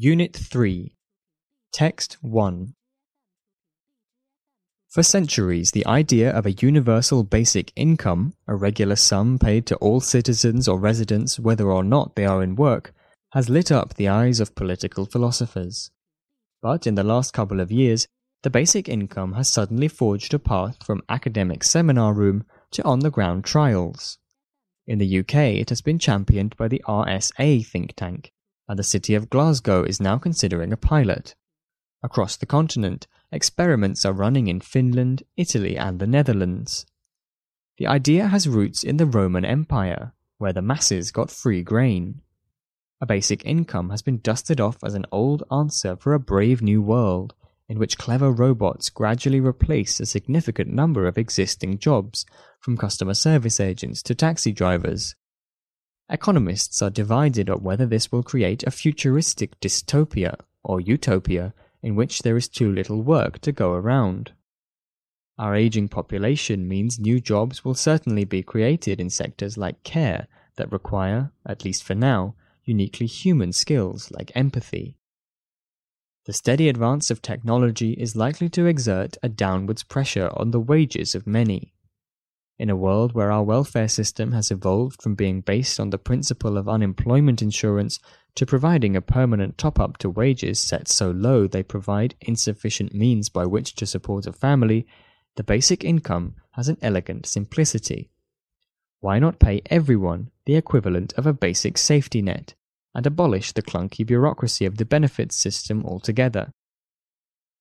Unit 3 Text 1 For centuries, the idea of a universal basic income, a regular sum paid to all citizens or residents whether or not they are in work, has lit up the eyes of political philosophers. But in the last couple of years, the basic income has suddenly forged a path from academic seminar room to on the ground trials. In the UK, it has been championed by the RSA think tank, and the city of Glasgow is now considering a pilot. Across the continent, experiments are running in Finland, Italy, and the Netherlands. The idea has roots in the Roman Empire, where the masses got free grain. A basic income has been dusted off as an old answer for a brave new world, in which clever robots gradually replace a significant number of existing jobs, from customer service agents to taxi drivers. Economists are divided on whether this will create a futuristic dystopia or utopia in which there is too little work to go around. Our aging population means new jobs will certainly be created in sectors like care that require, at least for now, uniquely human skills like empathy. The steady advance of technology is likely to exert a downwards pressure on the wages of many. In a world where our welfare system has evolved from being based on the principle of unemployment insurance to providing a permanent top up to wages set so low they provide insufficient means by which to support a family, the basic income has an elegant simplicity. Why not pay everyone the equivalent of a basic safety net and abolish the clunky bureaucracy of the benefits system altogether?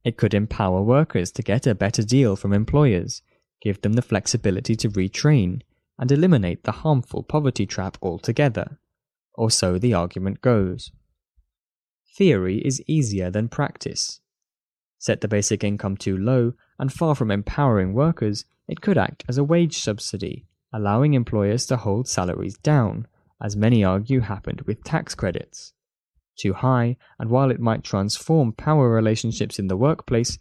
It could empower workers to get a better deal from employers, give them the flexibility to retrain, and eliminate the harmful poverty trap altogether. Or so the argument goes. Theory is easier than practice. Set the basic income too low, and far from empowering workers, it could act as a wage subsidy, allowing employers to hold salaries down, as many argue happened with tax credits. Too high, and while it might transform power relationships in the workplace,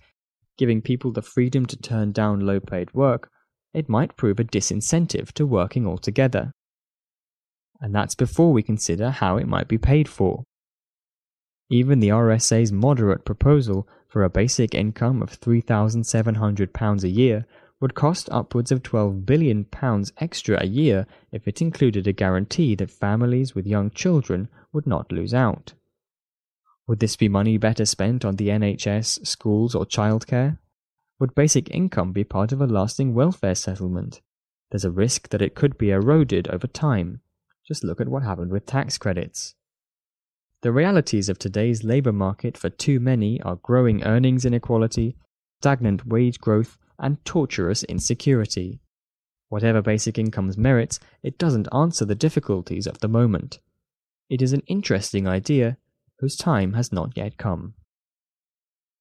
giving people the freedom to turn down low paid work, it might prove a disincentive to working altogether. And that's before we consider how it might be paid for. Even the RSA's moderate proposal for a basic income of £3,700 a year would cost upwards of £12 billion extra a year if it included a guarantee that families with young children would not lose out. Would this be money better spent on the NHS, schools, or childcare? Would basic income be part of a lasting welfare settlement? There's a risk that it could be eroded over time. Just look at what happened with tax credits. The realities of today's labour market for too many are growing earnings inequality, stagnant wage growth, and torturous insecurity. Whatever basic income's merits, it doesn't answer the difficulties of the moment. It is an interesting idea whose time has not yet come.